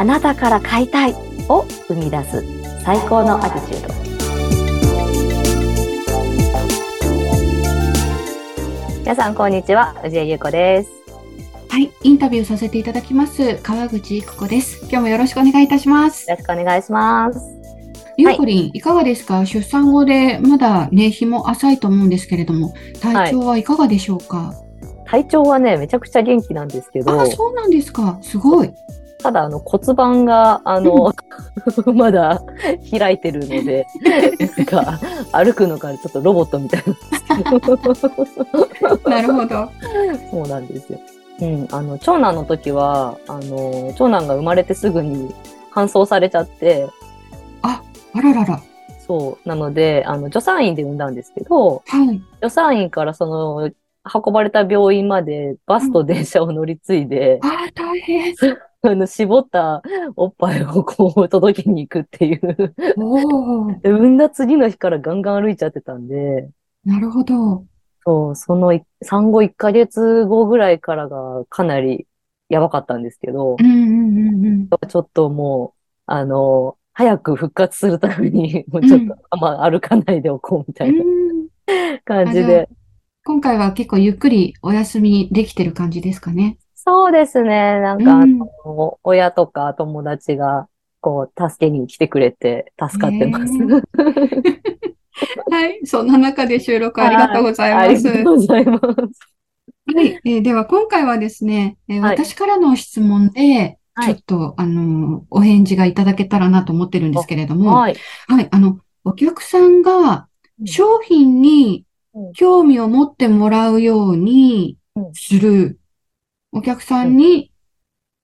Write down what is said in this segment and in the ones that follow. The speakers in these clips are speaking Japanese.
あなたから買いたいを生み出す。最高のアティチュード皆さんこんにちは。宇治江優子です。はい、インタビューさせていただきます。川口育子です。今日もよろしくお願いいたします。よろしくお願いします。ゆうこりん、いかがですか？出産後でまだね、日も浅いと思うんですけれども、体調はいかがでしょうか、体調はねめちゃくちゃ元気なんですけど。あ、そうなんですか。すごい。ただあの骨盤があの、まだ開いてるので なんか歩くのがちょっとロボットみたいなんですけどなるほど。そうなんですよ。うん、あの長男の時はあの長男が生まれてすぐに搬送されちゃってあららら。そうなのであの助産院で産んだんですけどはい。助産院からその運ばれた病院までバスと電車を乗り継いで、あー、大変。あの絞ったおっぱいをこう届けに行くっていうで産んだ次の日からガンガン歩いちゃってたんでなるほど。そうそのい産後1ヶ月後ぐらいからがかなりやばかったんですけど、うんうんうんうん。ちょっともう、あの、早く復活するために、もうちょっと、あんま歩かないでおこうみたいなうん感じで。今回は結構ゆっくりお休みできてる感じですかね。そうですね。なんか、あうんの、親とか友達が、こう、助けに来てくれて、助かってます。ね はい。そんな中で収録ありがとうございあます。りがとうございます。はい、えーでは今回はですね、えーはい私からの質問で、はいちょっと、あのーお返事がいただけたらなと思ってるんですけれども、はい。はい、あの、お客さんがうん商品にうん興味を持ってもらうようにうんする、お客さんに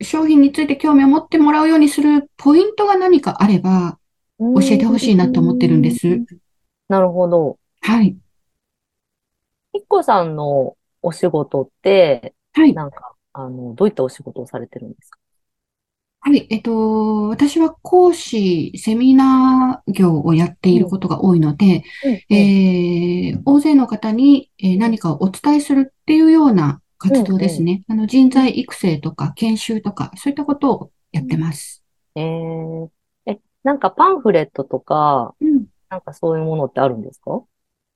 商品について興味を持ってもらうようにするポイントが何かあれば教えてほしいなと思ってるんです。なるほど。はい。ひっこさんのお仕事って、はい。なんか、あの、どういったお仕事をされてるんですか？はい、えっと、私は講師、セミナー業をやっていることが多いので、えー大勢の方に、えー何かをお伝えするっていうような活動ですね。あの、人材育成とか研修とか、そういったことをやってます。えー、え、なんかパンフレットとか、うん。なんかそういうものってあるんですか？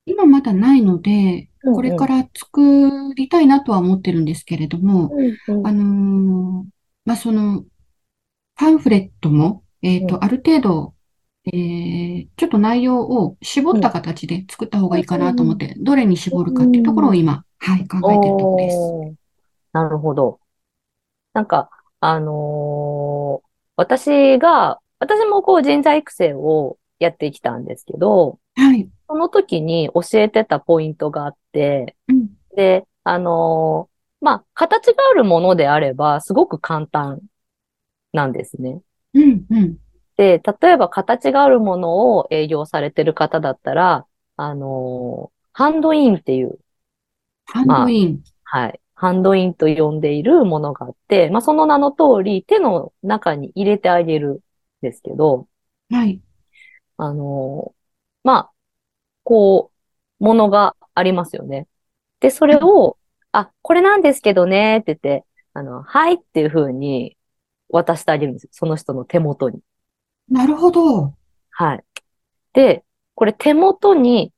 今まだないので、うんこれから作りたいなとは思ってるんですけれども、うんうん。あのーまあ、その、パンフレットも、えっと、うん。ある程度、えーちょっと内容を絞った形で作った方がいいかなと思って、どれに絞るかっていうところを今、はい、考えてるところです。なるほど。なんか、あのー私が、私もこう人材育成をやってきたんですけど、はい。その時に教えてたポイントがあって、うん。で、あのーまあ、形があるものであれば、すごく簡単なんですね。うん、うん。で、例えば形があるものを営業されてる方だったら、あのーハンドインっていう、ハンドイン。はい、ハンドインと呼んでいるものがあって、まあ、その名の通り手の中に入れてあげるんですけど、はい。あのーまあ、こう、ものがありますよね。で、それを、あ、これなんですけどね、って言って、あの、はいっていう風に渡してあげるんですよ。その人の手元に。なるほど。はい。で、これ手元に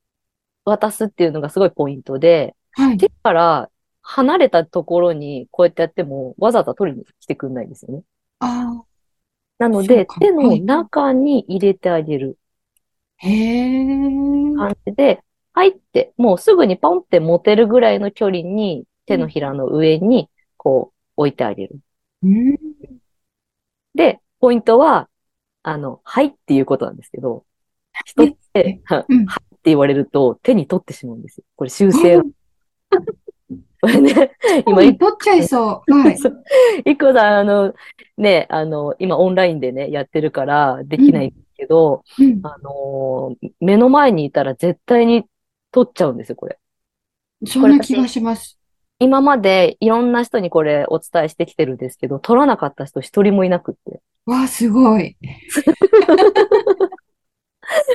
渡すっていうのがすごいポイントで、はい。手から離れたところにこうやってやってもわざわざ取りに来てくんないんですよね。あなので、手のはい中に入れてあげるあ、へえ。感じで、入って、もうすぐにポンって持てるぐらいの距離に手のひらの上にこう置いてあげる。うん。で、ポイントは、あの、はいっていうことなんですけど、人って、はいって言われると手に取ってしまうんですよ。これ修正。これね、今、今、取っちゃいそう。はい。そういくら、あの、ね、あの、今オンラインでね、やってるからできないけど、うん。あのー目の前にいたら絶対に取っちゃうんですよ、これ。そんな気がします。今までいろんな人にこれお伝えしてきてるんですけど、取らなかった人一人もいなくって。わあ、すごい。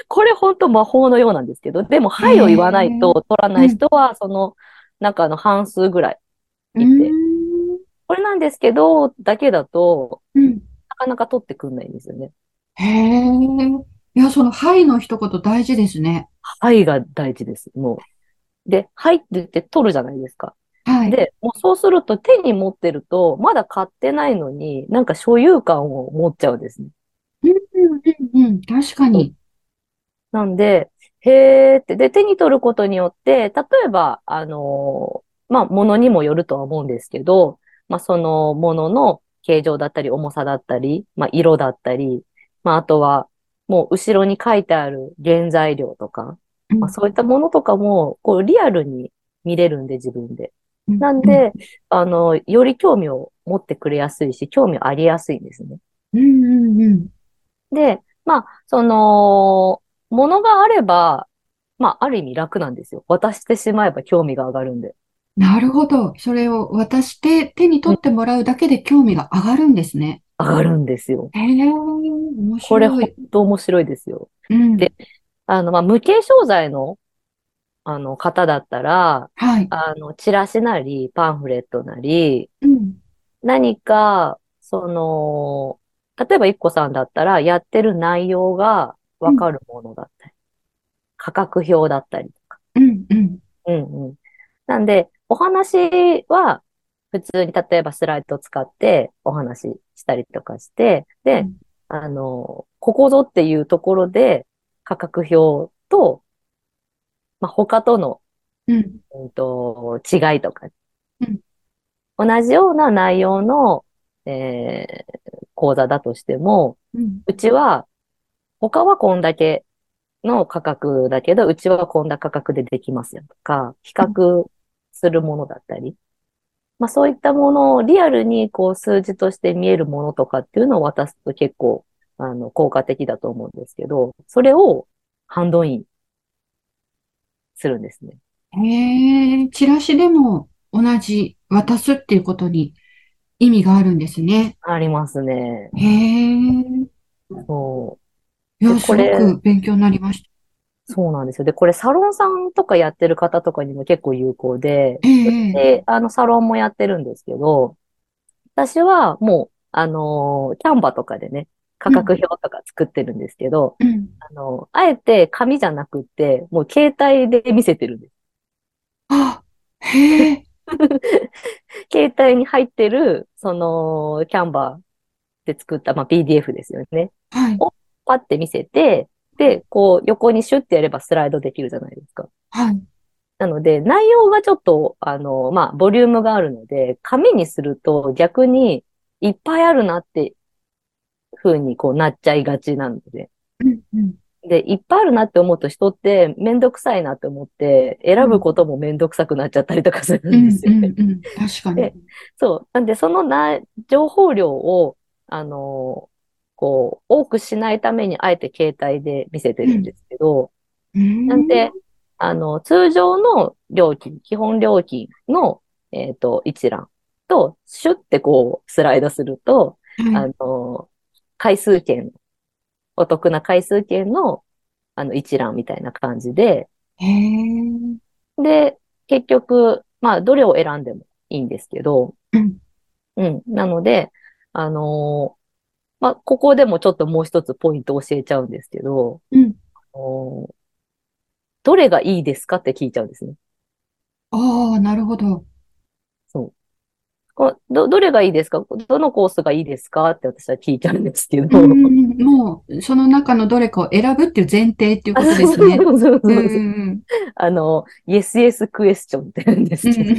これ本当魔法のようなんですけど、でも、はいを言わないと取らない人は、その中の半数ぐらい。ういて。これなんですけど、だけだと、うん。かなか取ってくんないんですよね。へえ。いや、その、はいの一言大事ですね。はいが大事です。もう。で、はいって言って取るじゃないですか。はい。で、もうそうすると手に持ってると、まだ買ってないのに、なんか所有感を持っちゃうんですね。うんうんうんうん。確かに。なんで、へーって、で、手に取ることによって、例えば、あのーまあ、物にもよるとは思うんですけど、まあ、そのものの形状だったり、重さだったり、まあ、色だったり、まあ、あとは、もう後ろに書いてある原材料とか、まあ、そういったものとかも、こう、リアルに見れるんで、自分で。うんなんで、あの、より興味を持ってくれやすいし、興味ありやすいんですね。うんうんうん。で、まあ、その、ものがあれば、まあ、ある意味楽なんですよ。渡してしまえば興味が上がるんで。なるほど。それを渡して手に取ってもらうだけで興味が上がるんですね。上がるんですよ。へえ、面これ本白い。当面白いですよ。うん。であの、まあ、無形商材の、あの、方だったら、はい。あの、チラシなり、パンフレットなり、うん。何か、その、例えば、いっこさんだったら、やってる内容がわかるものだったり、価格表だったりとか。うんうん。うんうん。なんで、お話は、普通に、例えばスライドを使ってお話ししたりとかして、で、うんあの、ここぞっていうところで、価格表と、まあ、他との、うん。うんと、違いとか、うん同じような内容の、えー講座だとしても、うん。うちは、他はこんだけの価格だけど、うちはこんな価格でできますよとか、比較するものだったり、まあそういったものをリアルにこう数字として見えるものとかっていうのを渡すと結構、あの、効果的だと思うんですけど、それをハンドインするんですね。へえ、チラシでも同じ渡すっていうことに意味があるんですね。ありますね。へえ。いそう。や、すごでこれく勉強になりました。そうなんですよ。で、これサロンさんとかやってる方とかにも結構有効で、ええ、で、あの、サロンもやってるんですけど、私はもう、あのーキャンバとかでね、価格表とか作ってるんですけど、うん。あの、あえて紙じゃなくって、もう携帯で見せてるんです。あ、へえ、携帯に入ってる、その、キャンバで作った、まあ、PDF ですよね。はい、パッて見せて、で、こう、横にシュッてやればスライドできるじゃないですか。はい。なので、内容がちょっと、あの、まあ、ボリュームがあるので、紙にすると逆にいっぱいあるなって、風にこうなっちゃいがちなので。うん、うん。で、いっぱいあるなって思うと人ってめんどくさいなって思って、選ぶこともめんどくさくなっちゃったりとかするうんん、ですよね。うん、うん。確かにで。そう。なんで、そのな、情報量を、あの、こう、多くしないために、あえて携帯で見せてるんですけど、うんなんで、あの、通常の料金、基本料金の、えっと、一覧と、シュッてこう、スライドすると、あはい。の、回数券、お得な回数券の、あの、一覧みたいな感じで、で、結局、まあ、どれを選んでもいいんですけど、うん、うん。なので、あのーまあ、ここでもちょっともう一つポイント教えちゃうんですけど、うん。あのーどれがいいですかって聞いちゃうんですね。ああ、なるほど。そう。こど、どれがいいですか？どのコースがいいですかって私は聞いちゃうんですけうど。ん、もう、その中のどれかを選ぶっていう前提っていうことですね。そうそうそうそううん、うん、あの、Yes, Yes クエスチョンって言うんですうけど。ん。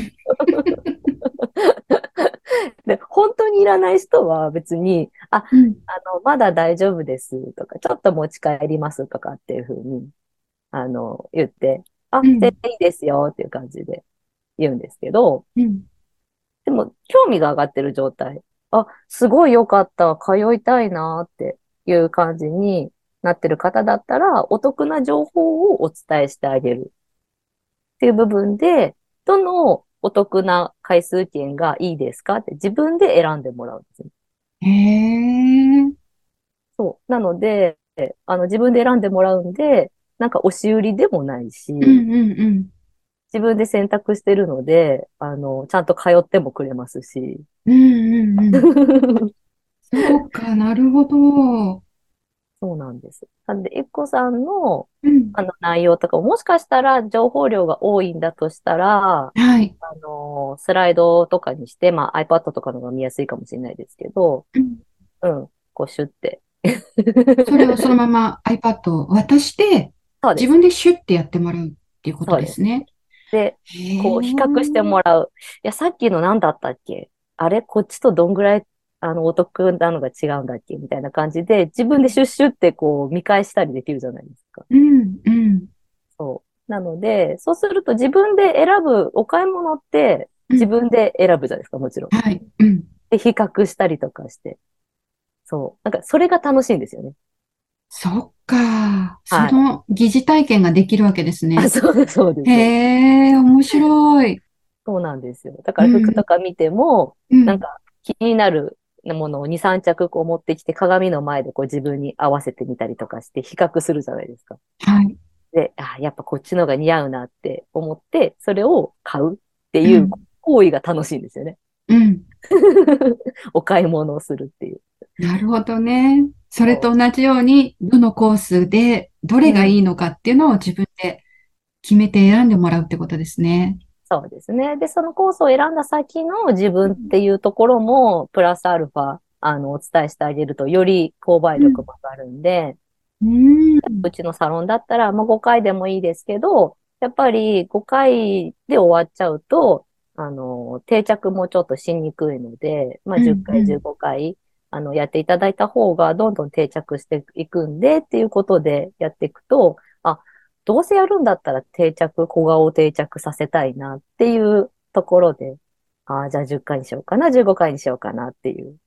にいらない人は別に、あ、うん、あの、まだ大丈夫ですとか、ちょっと持ち帰りますとかっていうふうに、あの、言って、あ、うん全然いいですよっていう感じで言うんですけど、うん。でも、興味が上がってる状態。あ、すごい良かった。通いたいなっていう感じになってる方だったら、お得な情報をお伝えしてあげるっていう部分で、どのお得な回数券がいいですか？って自分で選んでもらうんですね。へえ、そう。なので、あの、自分で選んでもらうんで、なんか押し売りでもないし、うん、うん、うん。自分で選択してるので、あの、ちゃんと通ってもくれますし。うん、うん、うん。そうか、なるほど。そうなんです。なんで、エコさんの、うん。あの内容とか、もしかしたら情報量が多いんだとしたら、はい。あの、スライドとかにして、まあ iPad とかの方が見やすいかもしれないですけど、うんうん、こうシュって。それをそのまま iPad を渡して、自。分でシュッてやってもらうっていうことですね。で、こう比較してもらう。いや、さっきの何だったっけ？あれ？こっちとどんぐらい、あの、お得なのが違うんだっけ？みたいな感じで、自分でシュッシュってこう見返したりできるじゃないですか。うん、うん。そう。なので、そうすると自分で選ぶお買い物ってうん自分で選ぶじゃないですか、もちろん。はい。うん。で、比較したりとかして。そう。なんか、それが楽しいんですよね。そっか。そはいの疑似体験ができるわけですね。あ、そうです、そうです。へえ、面白い。そうなんですよ。だから服とか見ても、うん。なんか気になるものを2、3着こう持ってきて鏡の前でこう自分に合わせてみたりとかして比較するじゃないですか。はい。で、あ、やっぱこっちの方が似合うなって思って、それを買うっていううん行為が楽しいんですよね。うん。お買い物をするっていう。なるほどね。それと同じように、どのコースでどれがいいのかっていうのを自分で決めて選んでもらうってことですね。そうですね。で、そのコースを選んだ先の自分っていうところも、プラスアルファ、あの、お伝えしてあげると、より購買力も上がるんで、うん。うちのサロンだったら、まあ、5回でもいいですけど、やっぱり5回で終わっちゃうと、あの、定着もちょっとしにくいので、まあ、うん10回、うん15回、あの、やっていただいた方がどんどん定着していくんで、っていうことでやっていくと、あ、どうせやるんだったら定着、小顔を定着させたいなっていうところで、あじゃあ10回にしようかな、15回にしようかなっていう、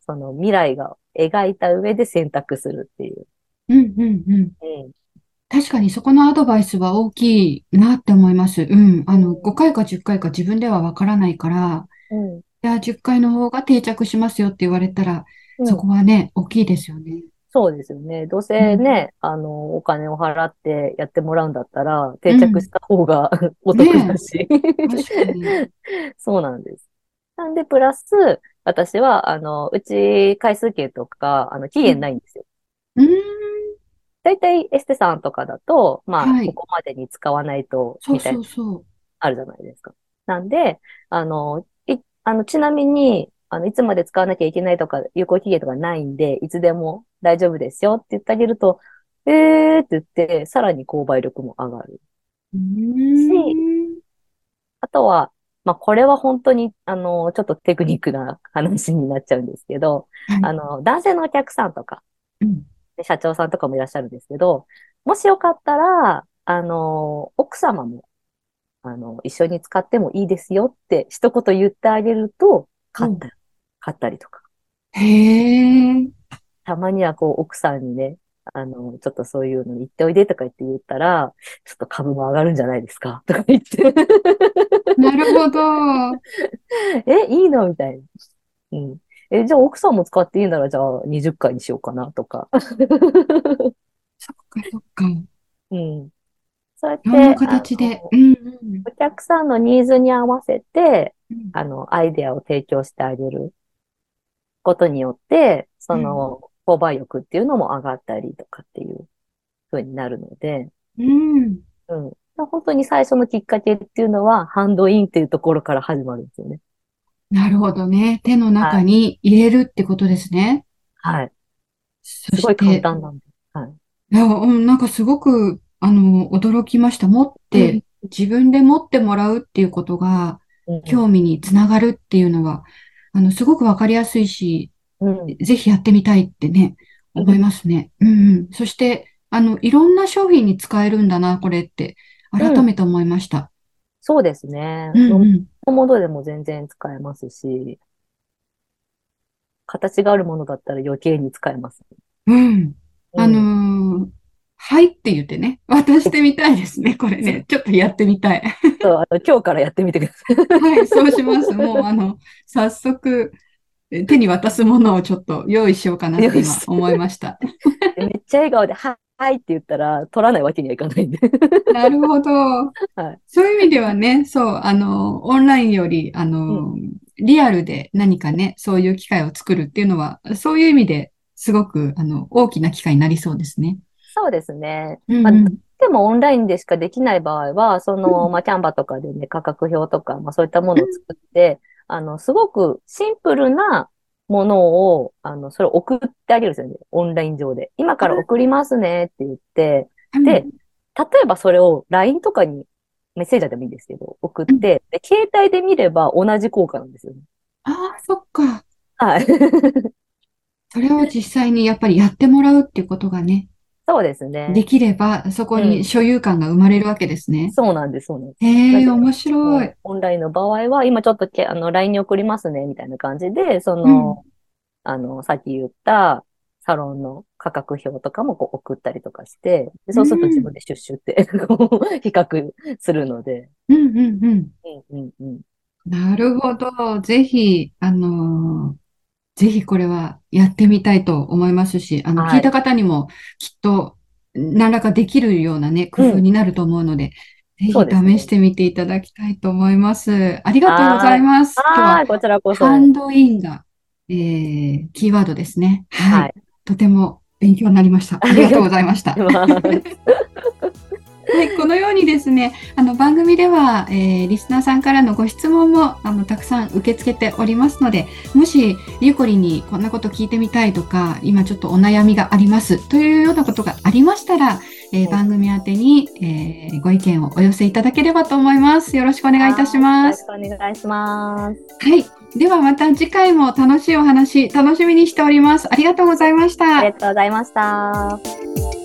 その未来が描いた上で選択するっていう。うん、うん、うん。うん確かにそこのアドバイスは大きいなって思います。うん。あの、5回か10回か自分ではわからないから、うんいや、10回の方が定着しますよって言われたら、うんそこはね、大きいですよね。そうですよね。どうせね、あの、お金を払ってやってもらうんだったら、定着した方が お得だし。確かに。そうなんです。なんで、プラス、私は、あの、うち回数券とか、あの、期限ないんですよ。うーん。だいたいエステさんとかだと、まあ、はいここまでに使わないと、みたいな。あるじゃないですか。なんで、あの、い、あの、ちなみに、あの、いつまで使わなきゃいけないとか、有効期限とかないんで、いつでも大丈夫ですよって言ってあげると、えーって言って、さらに購買力も上がる。うーん。あとは、まあ、これは本当に、あの、ちょっとテクニックな話になっちゃうんですけど、はいあの、男性のお客さんとか、うんで社長さんとかもいらっしゃるんですけど、もしよかったら、あの、奥様も、あの、一緒に使ってもいいですよって一言言ってあげると、買った、買ったりとか。へえ。たまにはこう、奥さんにね、あの、ちょっとそういうのに行っておいでとか言って言ったら、ちょっと株も上がるんじゃないですか？とか言って、なるほど。え、いいの？みたいな。うん。え、じゃあ奥さんも使っていいなら、じゃあ20回にしようかなとか。そっかそっか。うん。そうやって、形でうんお客さんのニーズに合わせて、うん。あの、アイデアを提供してあげることによって、その、購買欲っていうのも上がったりとかっていう風になるので、うん。うん。本当に最初のきっかけっていうのは、ハンドインっていうところから始まるんですよね。なるほどね。手の中に入れるってことですね。はい。そすごい簡単なんで。はい。いや、うん、なんかすごく、あの、驚きました。持っうんて、自分で持ってもらうっていうことが、うん興味につながるっていうのは、あの、すごくわかりやすいし、うん。ぜひやってみたいってね、思いますね。うんうん。そして、あの、いろんな商品に使えるんだな、これって、改めて思いました。そうですね。うん飲うん。むものでも全然使えますし、形があるものだったら余計に使えます。うん。あうんのーはいって言ってね、渡してみたいですね、これね。ちょっとやってみたい。そうあの今日からやってみてください。はい、そうします。もう、あの、早速、え手に渡すものをちょっと用意しようかなって今思いました。で めっちゃ笑顔で、ははいって言ったら、取らないわけにはいかないんで。なるほど。いそういう意味ではね、そう、あの、オンラインより、あの、リアルで何かね、そういう機会を作るっていうのは、そういう意味ですごく、あの、大きな機会になりそうですね。そうですね。まあでもオンラインでしかできない場合は、その、まあ、キャンバとかでね、価格表とか、まあ、そういったものを作って、あの、すごくシンプルなものを、あの、それを送ってあげるんですよね。オンライン上で。今から送りますねって言って、で、例えばそれを LINE とかにメッセージャーでもいいんですけど、送って、で携帯で見れば同じ効果なんですよね。ああ、そっか。はい。それを実際にやっぱりやってもらうっていうことがね、そうですね。できれば、そこうんに所有感が生まれるわけですね。そうなんです、そうなんです。へえ、だけど面白い。オンラインの場合は、今ちょっとけ、あの、LINE に送りますね、みたいな感じで、その、あの、さっき言った、サロンの価格表とかもこう送ったりとかして、でそうすると自分でシュッシュって、こう、比較するので。うんうんうん。うん、うん、うん。なるほど。ぜひ、あのーぜひこれはやってみたいと思いますし、あの、はい聞いた方にもきっと何らかできるようなね、工夫になると思うので、うですねひ試してみていただきたいと思います。ありがとうございます。今日ははい、こちらこそ。ハンドインが、えー、キーワードですね。はい。はい。とても勉強になりました。ありがとうございました。ははい、このようにですね、あの番組では、えーリスナーさんからのご質問もあのたくさん受け付けておりますので、もしゆうこりんにこんなこと聞いてみたいとか、今ちょっとお悩みがありますというようなことがありましたら、えーうん番組宛てに、えーご意見をお寄せいただければと思います。よろしくお願いいたします。よろしくお願いします。はい。ではまた次回も楽しいお話、楽しみにしております。ありがとうございました。ありがとうございました。